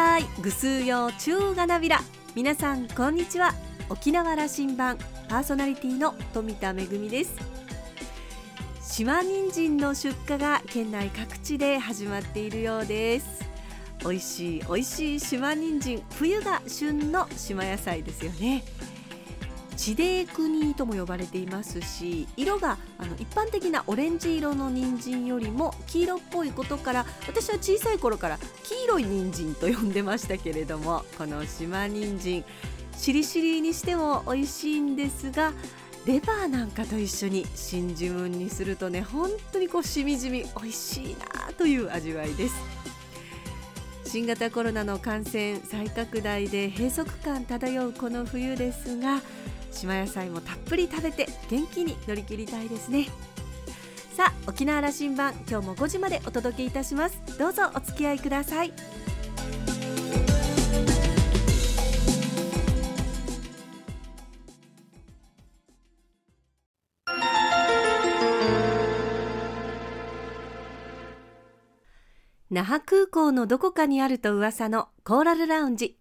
たい。ぐすうよ中がなびら。皆さんこんにちは。沖縄羅針盤。パーソナリティの富田恵です。島人参の出荷が県内各地で始まっているようです。美味しい美味しい島人参。冬が旬の島野菜ですよね。地デークニーとも呼ばれていますし色があの一般的なオレンジ色の人参よりも黄色っぽいことから私は小さい頃から黄色い人参と呼んでましたけれどもこの島人参しりしりにしても美味しいんですがレバーなんかと一緒に真珠ムにするとね本当にこうしみじみ美味しいなという味わいです。新型コロナの感染再拡大で閉塞感漂うこの冬ですが島野菜もたっぷり食べて元気に乗り切りたいですね。さあ沖縄羅針盤今日も5時までお届けいたします。どうぞお付き合いください。那覇空港のどこかにあると噂のコーラルラウンジ。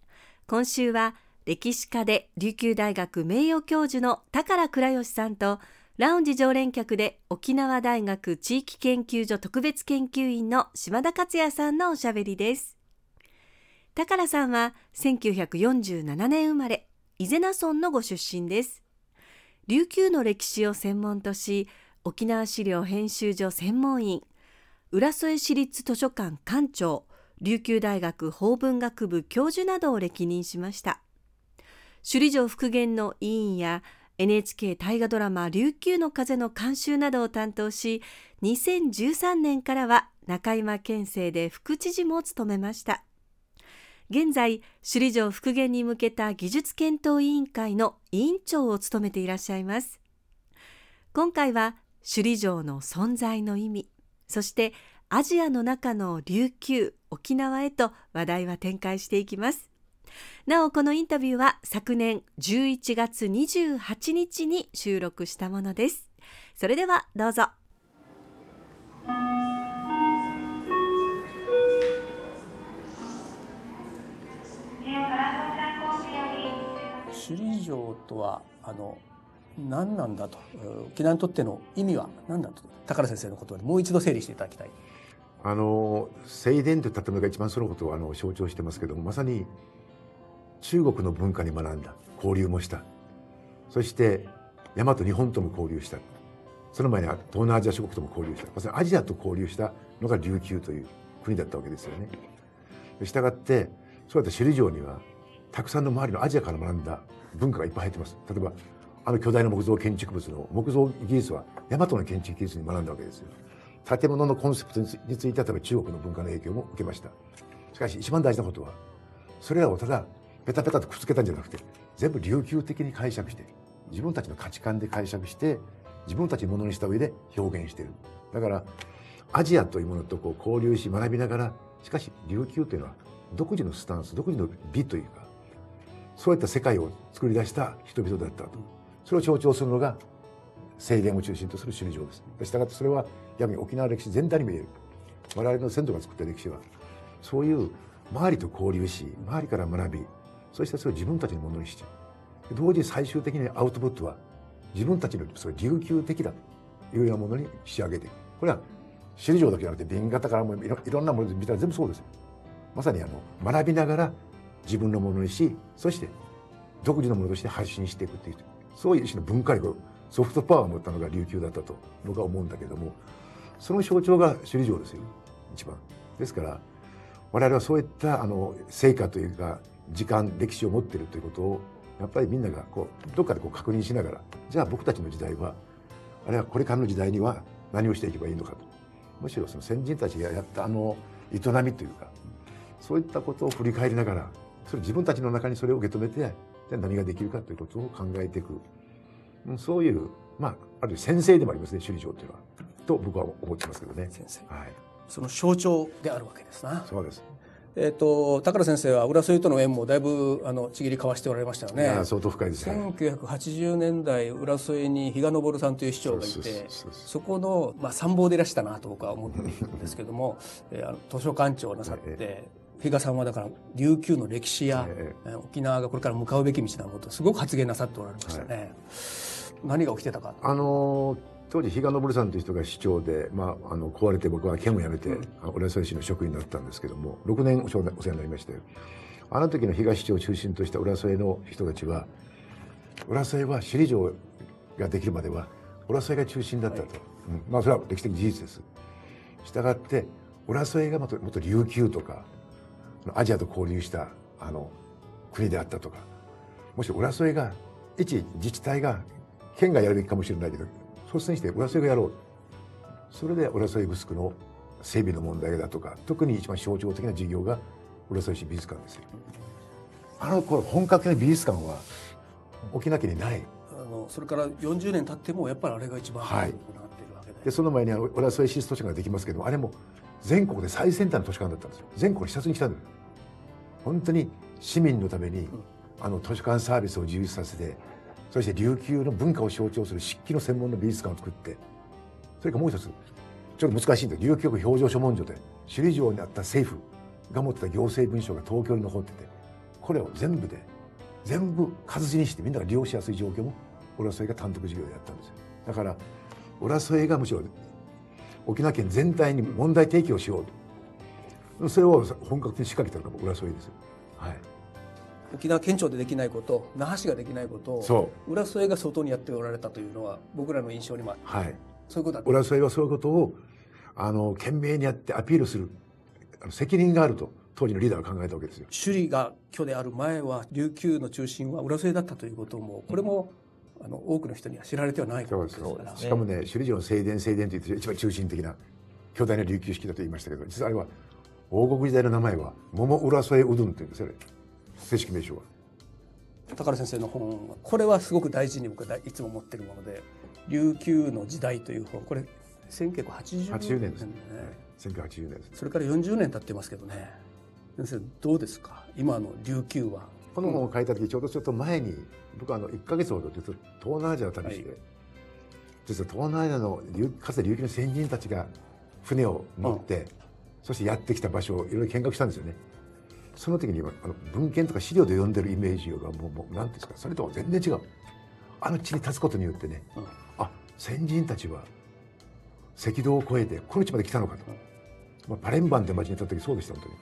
今週は歴史家で琉球大学名誉教授の高倉義さんとラウンジ常連客で沖縄大学地域研究所特別研究員の島田克也さんのおしゃべりです。高さんは1947年生まれ伊是名村のご出身です。琉球の歴史を専門とし沖縄資料編集所専門員浦添市立図書館館長琉球大学法文学部教授などを歴任しました。首里城復元の委員や NHK 大河ドラマ琉球の風の監修などを担当し2013年からは中山県政で副知事も務めました。現在首里城復元に向けた技術検討委員会の委員長を務めていらっしゃいます。今回は首里城の存在の意味そしてアジアの中の琉球沖縄へと話題は展開していきます。なおこのインタビューは昨年11月28日に収録したものです。それではどうぞ。首里城とはあの何なんだと沖縄にとっての意味は何だと高田先生のことでもう一度整理していただきたい。あの正殿という建物が一番そのことをあの象徴してますけどもまさに中国の文化に学んだ交流もしたそして大和日本とも交流したその前には東南アジア諸国とも交流したまさにアジアと交流したのが琉球という国だったわけですよね。したがってそうやって首里城にはたくさんの周りのアジアから学んだ文化がいっぱい入ってます。例えばあの巨大な木造建築物の木造技術は大和の建築技術に学んだわけですよ。建物のコンセプトについては例えば中国の文化の影響も受けました。しかし一番大事なことはそれらをただペタペタとくっつけたんじゃなくて全部琉球的に解釈して自分たちの価値観で解釈して自分たちのものにした上で表現している。だからアジアというものとこう交流し学びながらしかし琉球というのは独自のスタンス独自の美というかそういった世界を作り出した人々だったと。それを象徴するのが制限を中心とする首里城です。したがってそれは逆に沖縄歴史全体に見える。我々の先祖が作った歴史はそういう周りと交流し周りから学びそしてそれを自分たちのものにして同時に最終的にアウトプットは自分たちのそれ琉球的だというようなものに仕上げていく。これは首里城だけじゃなくて紅型からもいろいろんなもの見たら全部そうですよ。まさにあの学びながら自分のものにしそして独自のものとして発信していくっていう。そういう一種の文化力ソフトパワーを持ったのが琉球だったと僕は思うんだけどもその象徴が首里城ですよ一番。ですから我々はそういったあの成果というか時間歴史を持っているということをやっぱりみんながこうどっかでこう確認しながらじゃあ僕たちの時代はあるいはこれからの時代には何をしていけばいいのかと。むしろその先人たちがやったあの営みというかそういったことを振り返りながらそれ自分たちの中にそれを受け止めてじゃ何ができるかということを考えていく。そういうまあある先生でもありますね首里城というのは。と僕は思ってますけどね。先生、はい、その象徴であるわけですな。そうですえーと、高田先生は浦添との縁もだいぶあのちぎり交わしておられましたよね。相当深いですね。1980年代浦添に比嘉昇さんという市長がいてそこの、まあ、参謀でいらしたなと僕は思ってるんですけども、えー、あの図書館長をなさって、比嘉さんはだから琉球の歴史や、ええー沖縄がこれから向かうべき道なことすごく発言なさっておられましたね。何が起きてたか。あの当時比嘉昇さんという人が市長で、まあ、あの壊れて僕は県を辞めて、浦添市の職員になったんですけども6年お世話になりましてあの時の東市長を中心とした浦添の人たちは浦添は首里城ができるまでは浦添が中心だったと、うん。まあそれは歴史的事実です。したがって浦添がもっともっと琉球とかアジアと交流したあの国であったとか。もし浦添が一自治体が県がやるべきかもしれないけど率先して浦添がやろう。それで浦添グスクの整備の問題だとか特に一番象徴的な事業が浦添市美術館ですよ。あの頃本格的な美術館は沖縄県にない。あのそれから40年経ってもやっぱりあれが一番はい。で。でその前に浦添市立図書館ができますけどあれも全国で最先端の図書館だったんですよ。全国に視察に来たんだよ。本当に市民のために、あの図書館サービスを充実させてそして琉球の文化を象徴する漆器の専門の美術館を作ってそれからもう一つちょっと難しいんだ琉球国表情書文書で首里城にあった政府が持ってた行政文書が東京に残っててこれを全部で全部活字にしてみんなが利用しやすい状況も浦添が単独事業でやったんですよ。だから浦添がむしろ沖縄県全体に問題提起をしようと。それを本格的に仕掛けたのが浦添ですよ。はい。沖縄県庁でできないこと那覇市ができないことをそ浦添が相当にやっておられたというのは僕らの印象にもある。はい。そういうことだった。浦添はそういうことをあの懸命にやってアピールするあの責任があると当時のリーダーは考えたわけですよ。首里が巨である前は琉球の中心は浦添だったということもこれもあの多くの人には知られてはないことですから。しかもね首里城の正殿正殿という一番中心的な巨大な琉球式だと言いましたけど実はあれは王国時代の名前は桃浦添うどんというんですよね正式名称は？高田先生の本はこれはすごく大事に僕はいつも持ってるもので「琉球の時代」という本。これ1980 80年。ですね。ね1980年ですそれから40年経ってますけどね。先生どうですか？今の琉球は。この本を書いた時ちょうどちょっと前に僕はあの1か月ほど実は東南アジアを旅して、はい実は東南アジアの琉かつて琉球の先人たちが船を乗って、そしてやってきた場所をいろいろ見学したんですよね。その時にあの文献とか資料で読んでるイメージがもうもう何ですかそれとは全然違う。あの地に立つことによってね、うん。あ先人たちは赤道を越えてこの地まで来たのかと、まあ、パレンバンって町にいた時そうでした本当に。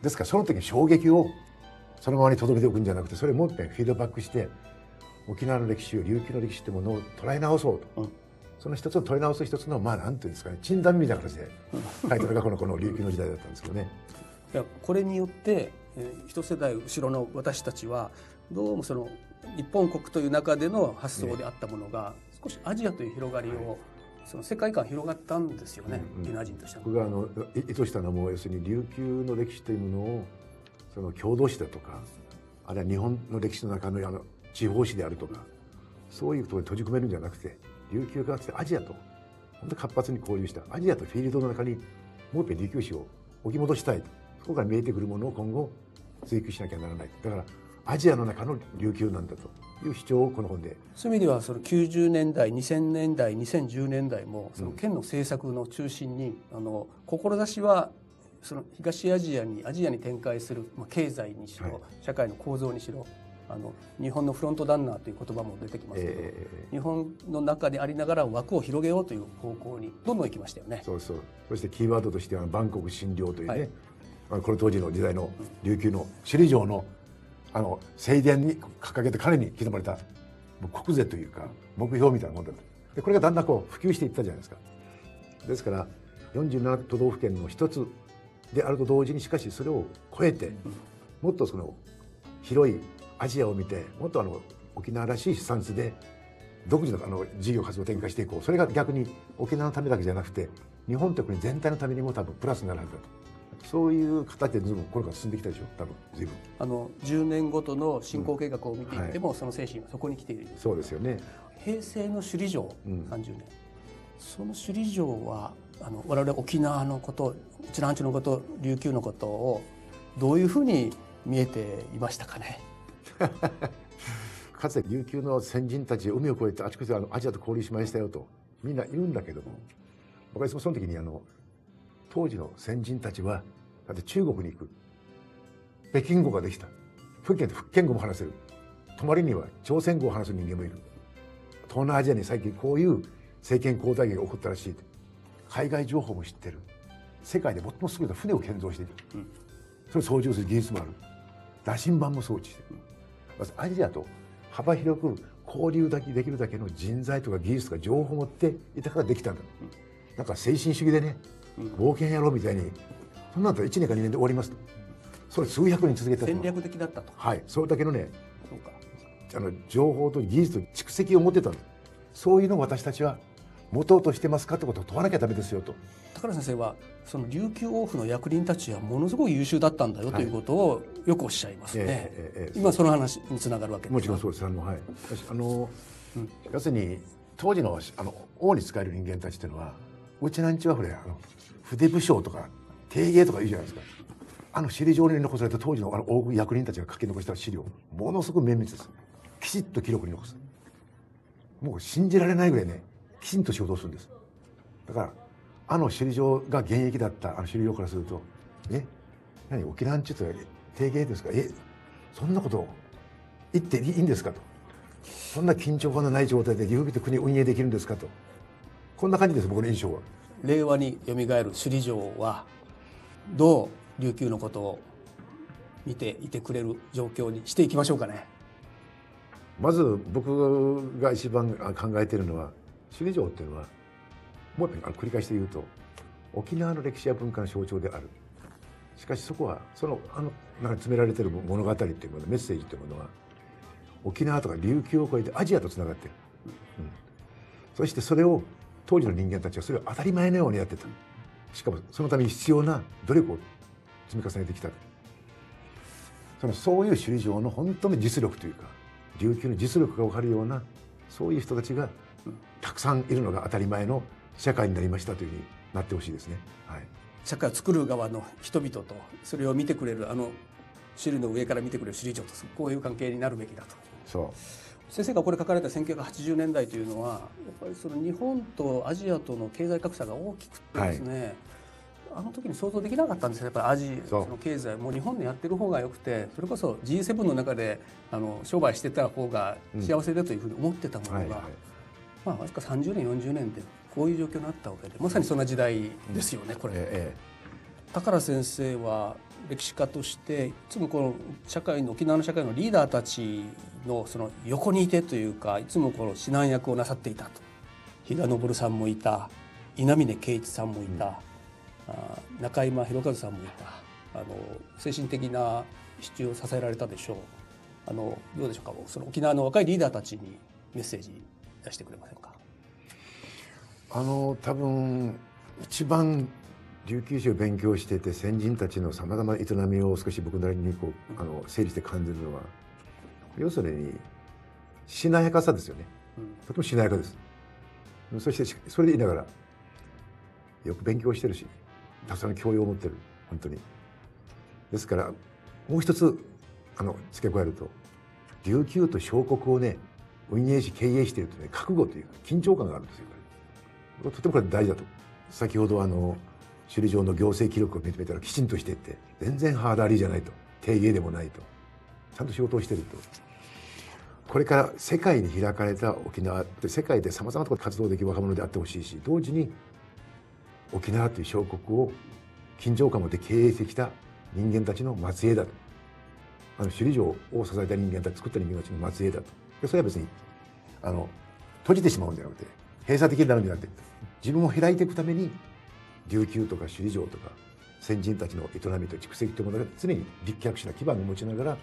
ですからその時に衝撃をそのままに留めておくんじゃなくてそれをもう一遍フィードバックして沖縄の歴史を琉球の歴史ってものを捉え直そうと、うん。その一つを捉え直す一つのまあなんていうんですかね鎮断みたいな形で書いたのがこのこの琉球の時代だったんですけどね。いやこれによって、えー一世代後ろの私たちはどうもその日本国という中での発想であったものが、少しアジアという広がりを、その世界観広がったんですよね、うんうん。人としては。僕があのい意図したのも要するに琉球の歴史というものをその郷土史だとかあるいは日本の歴史の中のあの地方史であるとかそういうところに閉じ込めるんじゃなくて琉球がかつてアジアと本当に活発に交流したアジアとフィールドの中にもう一遍琉球史を置き戻したいとそこから見えてくるものを今後追求しなきゃならない。だからアジアの中の琉球なんだという主張をこの本で。そういう意味ではその90年代2000年代2010年代もその県の政策の中心に、あの志はその東アジアにアジアに展開する、まあ、経済にしろ、はい。社会の構造にしろあの日本のフロントランナーという言葉も出てきますけど、え日本の中でありながら枠を広げようという方向にどんどん行きましたよね。ー。そうそう。そしてキーワードとしては万国診療というね、はい。まあこの当時の時代の琉球の首里城のあの正殿に掲げて彼に刻まれた国是というか目標みたいなもんだでこれがだんだんこう普及していったじゃないですか。ですから47都道府県の一つであると同時にしかしそれを超えてもっとその広いアジアを見てもっとあの沖縄らしいスタンスで独自のあの事業活動を展開していこう。それが逆に沖縄のためだけじゃなくて日本という国全体のためにも多分プラスになるはずだと。そういう形でずいぶんこれから進んできたでしょ？多分随分。あの10年ごとの進行計画を見ていっても、その精神はそこに来ている。そうですよね。平成の首里城、うん。30年。その首里城はあの我々沖縄のこと内南地のこと琉球のことをどういうふうに見えていましたかね？かつて琉球の先人たち海を越えてあちこちであのアジアと交流しましたよとみんな言うんだけども。僕はその時にあの当時の先人たちはだって中国に行く。北京語ができた。福建で福建語も話せる。隣には朝鮮語を話す人間もいる。東南アジアに最近こういう政権交代劇が起こったらしい。海外情報も知ってる。世界で最も優れた船を建造している、うん、それを操縦する技術もある。羅針盤も装置してる。まずアジアと幅広く交流だけできるだけの人材とか技術とか情報を持っていたからできたんだ、うん、なんか精神主義でね、うん、冒険やろうみたいに。そんなんだったら1年か2年で終わります。とそれ数百年続けた戦略的だったと。はい。それだけのねあの情報と技術と蓄積を持ってたんですそういうのを私たちは持とうとしてますかってことを問わなきゃダメですよと。高田先生はその琉球王府の役人たちはものすごく優秀だったんだよということをよくおっしゃいますね、えーえー、今その話につながるわけですもちろんそうです。あの、はい、あの、うん、要するに当時のあの王に仕える人間たちっていうのはうちなんちはこれあの筆武将とか定芸とか言うじゃないですか。あの首里城に残された当時のあの大役人たちが書き残した資料ものすごく綿密です。きちっと記録に残す。もう信じられないぐらいねきちんと仕事をするんです。だからあの首里城が現役だったあの首里城からするとえ何沖縄にちょっと提言ですか？えそんなこと言っていいんですかと。そんな緊張感のない状態で岐阜って国を運営できるんですかと。こんな感じです僕の印象は。令和によみがえる首里城はどう琉球のことを見ていてくれる状況にしていきましょうかね。まず僕が一番考えているのは首里城っていうのはもう一回繰り返して言うと沖縄の歴史や文化の象徴である。しかしそこはそのあの中に詰められている物語っていうものメッセージというものは沖縄とか琉球を超えてアジアとつながってる、うん、そしてそれを当時の人間たちはそれを当たり前のようにやってたしかもそのために必要な努力を積み重ねてきたそのそういう首里城の本当に実力というか琉球の実力が分かるようなそういう人たちがたくさんいるのが当たり前の社会になりましたというふうになってほしいですね。はい、社会を作る側の人々とそれを見てくれるあの首里の上から見てくれる首里城とこういう関係になるべきだと。そう先生がこれ書かれた1980年代というのはやっぱりその日本とアジアとの経済格差が大きくてですね、はい。あの時に想像できなかったんですよ。やっぱりアジその経済もう日本でやってる方がよくてそれこそ G7 の中であの商売してた方が幸せだというふうに思ってたものが、うんはいはい、まあわずか30年40年でこういう状況になったわけでまさにそんな時代ですよね、これ。ええ高先生は歴史家としていつもこの社会の沖縄の社会のリーダーたちのその横にいてというかいつもこの指南役をなさっていたと。比嘉昇さんもいた。稲峰圭一さんもいた、中山博和さんもいた。あの精神的な支柱を支えられたでしょう。あのどうでしょうか。その沖縄の若いリーダーたちにメッセージ出してくれませんか？あの多分一番琉球史を勉強してて先人たちのさまざまな営みを少し僕なりにこうあの整理して感じるのは要するにしなやかさですよね、うん、とてもしなやかです。そしてそれで言いながらよく勉強してるしたくさんの教養を持ってる。本当に。ですからもう一つあの付け加えると琉球と小国をね運営し経営しているとね覚悟という緊張感があるんですよ。とてもこれ大事だと。先ほどあの首里城の行政記録を認めたらきちんとしてって全然ハードありじゃないと。定芸でもないと。ちゃんと仕事をしてると。これから世界に開かれた沖縄って世界でさまざまなところで活動できる若者であってほしいし同時に沖縄という小国を緊張感を持って経営してきた人間たちの末裔だと。あの首里城を支えた人間たち作った人間たちの末裔だと。それは別にあの閉じてしまうんじゃなくて閉鎖的になるんじゃなくて自分を開いていくために琉球とか首里城とか先人たちの営みと蓄積というものが常に立脚した基盤を持ちながら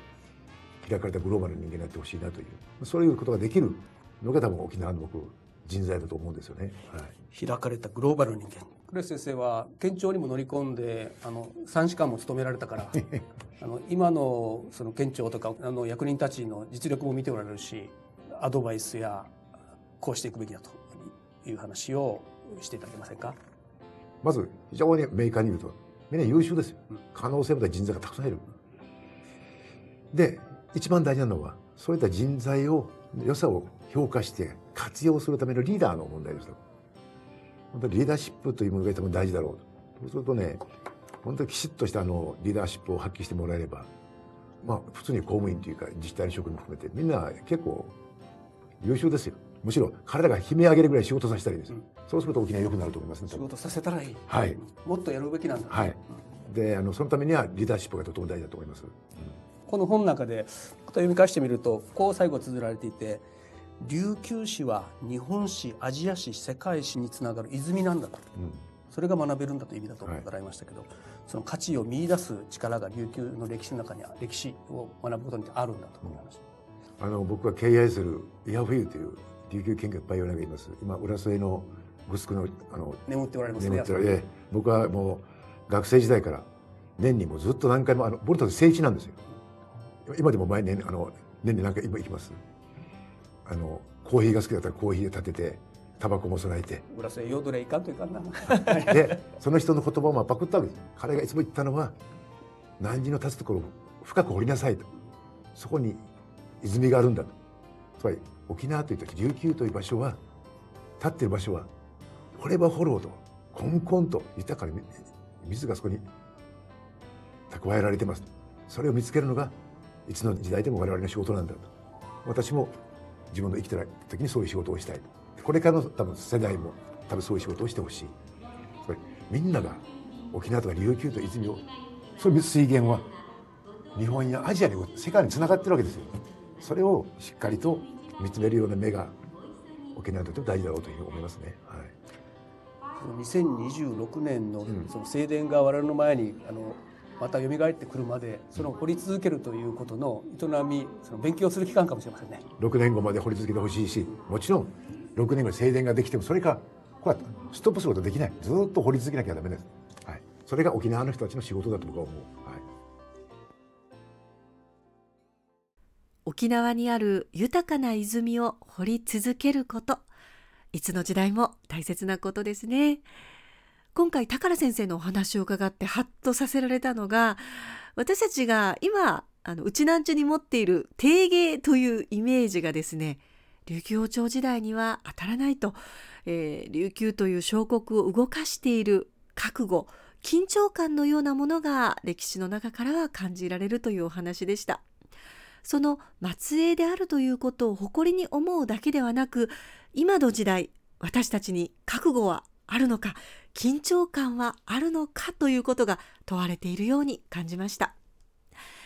開かれたグローバルな人間になってほしいなというそういうことができるのが多分沖縄の僕人材だと思うんですよね。はい、開かれたグローバル人間クレス先生は県庁にも乗り込んであの3士官も務められたから あの今のその県庁とかあの役人たちの実力も見ておられるしアドバイスやこうしていくべきだという話をしていただけませんか？まず非常に明快に言うと。みんな優秀ですよ、うん、可能性も人材がたくさんいる。で一番大事なのはそういった人材を良さを評価して活用するためのリーダーの問題ですと本当にリーダーシップというものが多分大事だろうと。そうするとね本当にきちっとしたあのリーダーシップを発揮してもらえればまあ普通に公務員というか自治体の職員も含めてみんな結構優秀ですよむしろ彼らが悲鳴上げるぐらい仕事させたらいいです、うん、そうすると沖縄良くなると思いますね仕事させたらいい、はい、もっとやるべきなんだ、はい、であのそのためにはリーダーシップがとても大事だと思います、うん、この本の中で読み返してみるとこう最後綴られていて琉球史は日本史アジア史世界史につながる泉なんだと、うん、それが学べるんだという意味だと伺いましたけど、はい、その価値を見出す力が琉球の歴史の中には歴史を学ぶことにあるんだと思いました、あの僕が敬愛するイヤフィーという琉球研究パイオニアがいます。今浦添のグスクのあの眠っておられますね僕はもう学生時代から年にもずっと何回もあのボルトで聖地なんですよ。今でも毎年あの年に何回今行きます。あのコーヒーが好きだったらコーヒーで立ててタバコも備えて。裏瀬ヨドレいかんといかんな。でその人の言葉をパクったわけです彼がいつも言ったのは何時の立つところを深く掘りなさいと。そこに泉があるんだと。つまり沖縄という時琉球という場所は立ってる場所は掘れば掘ろうとコンコンと豊かに水がそこに蓄えられてますそれを見つけるのがいつの時代でも我々の仕事なんだと私も自分の生きてる時にそういう仕事をしたいこれからの多分世代も多分そういう仕事をしてほしいみんなが沖縄とか琉球と泉をそういう水源は日本やアジアに世界につながってるわけですよそれをしっかりと見つめるような目が沖縄にとっても大事だろうというふうに思いますね。はい。2026年のその正殿が我々の前にあのまた蘇ってくるまでその掘り続けるということの営みその勉強する期間かもしれませんね。6年後まで掘り続けてほしいしもちろん6年後に正殿ができてもそれかこうやってストップすることできない。ずっと掘り続けなきゃダメです、はい、それが沖縄の人たちの仕事だと僕は思う、沖縄にある豊かな泉を掘り続けること。いつの時代も大切なことですね。今回宝先生のお話を伺ってハッとさせられたのが私たちが今あのうち南地に持っている定芸というイメージがですね琉球王朝時代には当たらないと、えー、琉球という小国を動かしている覚悟緊張感のようなものが歴史の中からは感じられるというお話でした。その末裔であるということを誇りに思うだけではなく今の時代私たちに覚悟はあるのか緊張感はあるのかということが問われているように感じました。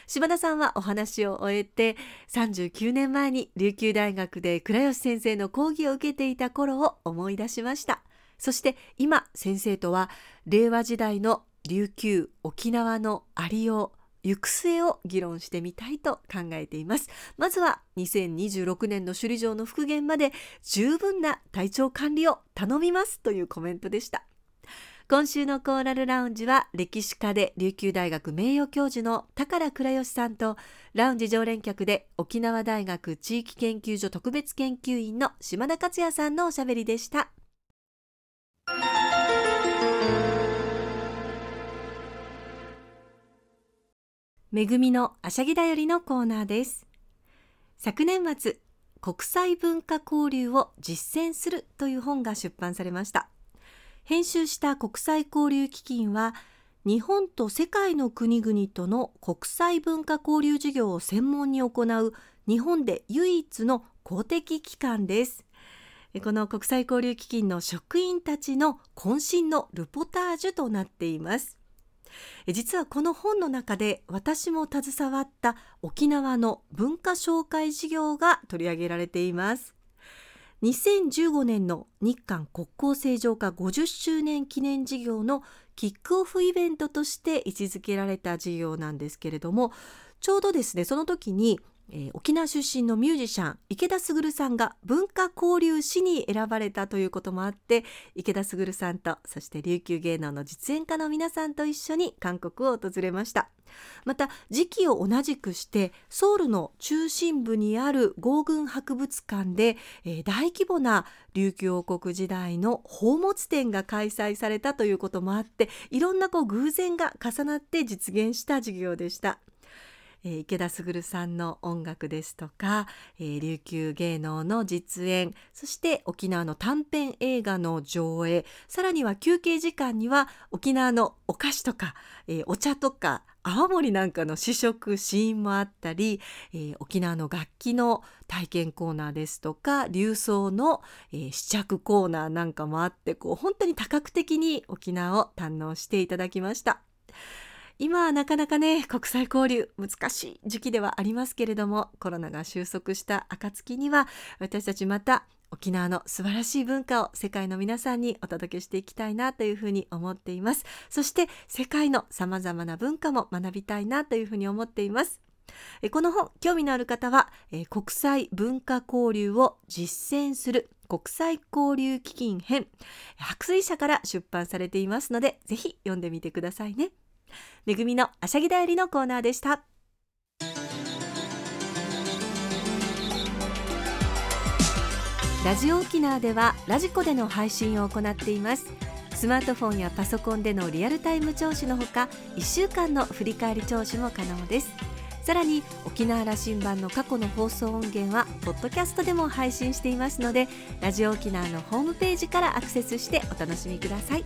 島田さんはお話を終えて39年前に琉球大学で倉吉先生の講義を受けていた頃を思い出しました。そして今先生とは令和時代の琉球沖縄のありよう行く末を議論してみたいと考えています。まずは2026年の首里城の復元まで十分な体調管理を頼みますというコメントでした。今週のコーラルラウンジは歴史家で琉球大学名誉教授の宝倉義さんとラウンジ常連客で沖縄大学地域研究所特別研究員の島田克也さんのおしゃべりでした。めぐみのあしゃぎだよりのコーナーです。昨年末国際文化交流を実践するという本が出版されました。編集した国際交流基金は日本と世界の国々との国際文化交流事業を専門に行う日本で唯一の公的機関です。この国際交流基金の職員たちの渾身のルポタージュとなっています。実はこの本の中で私も携わった沖縄の文化紹介事業が取り上げられています。2015年の日韓国交正常化50周年記念事業のキックオフイベントとして位置づけられた事業なんですけれどもちょうどですねその時にえー、沖縄出身のミュージシャン池田卓さんが文化交流士に選ばれたということもあって池田卓さんとそして琉球芸能の実演家の皆さんと一緒に韓国を訪れました。また時期を同じくしてソウルの中心部にある豪軍博物館で、えー、大規模な琉球王国時代の宝物展が開催されたということもあっていろんなこう偶然が重なって実現した事業でした。えー、池田卓さんの音楽ですとか、えー、琉球芸能の実演そして沖縄の短編映画の上映さらには休憩時間には沖縄のお菓子とか、えー、お茶とか泡盛なんかの試食シーンもあったり、えー、沖縄の楽器の体験コーナーですとか流送の、えー、試着コーナーなんかもあってこう本当に多角的に沖縄を堪能していただきました。今はなかなかね国際交流難しい時期ではありますけれどもコロナが収束した暁には私たちまた沖縄の素晴らしい文化を世界の皆さんにお届けしていきたいなというふうに思っています。そして世界のさまざまな文化も学びたいなというふうに思っています。この本興味のある方は国際文化交流を実践する国際交流基金編白水社から出版されていますのでぜひ読んでみてくださいね。めぐみのあしゃぎだよりのコーナーでした。ラジオ沖縄ではラジコでの配信を行っています。スマートフォンやパソコンでのリアルタイム聴取のほか1週間の振り返り聴取も可能です。さらに沖縄羅針盤の過去の放送音源はポッドキャストでも配信していますのでラジオ沖縄のホームページからアクセスしてお楽しみください。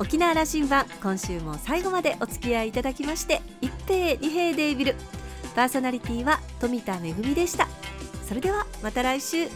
沖縄羅針盤今週も最後までお付き合いいただきまして一平二平デービル。パーソナリティは富田恵でした。それではまた来週。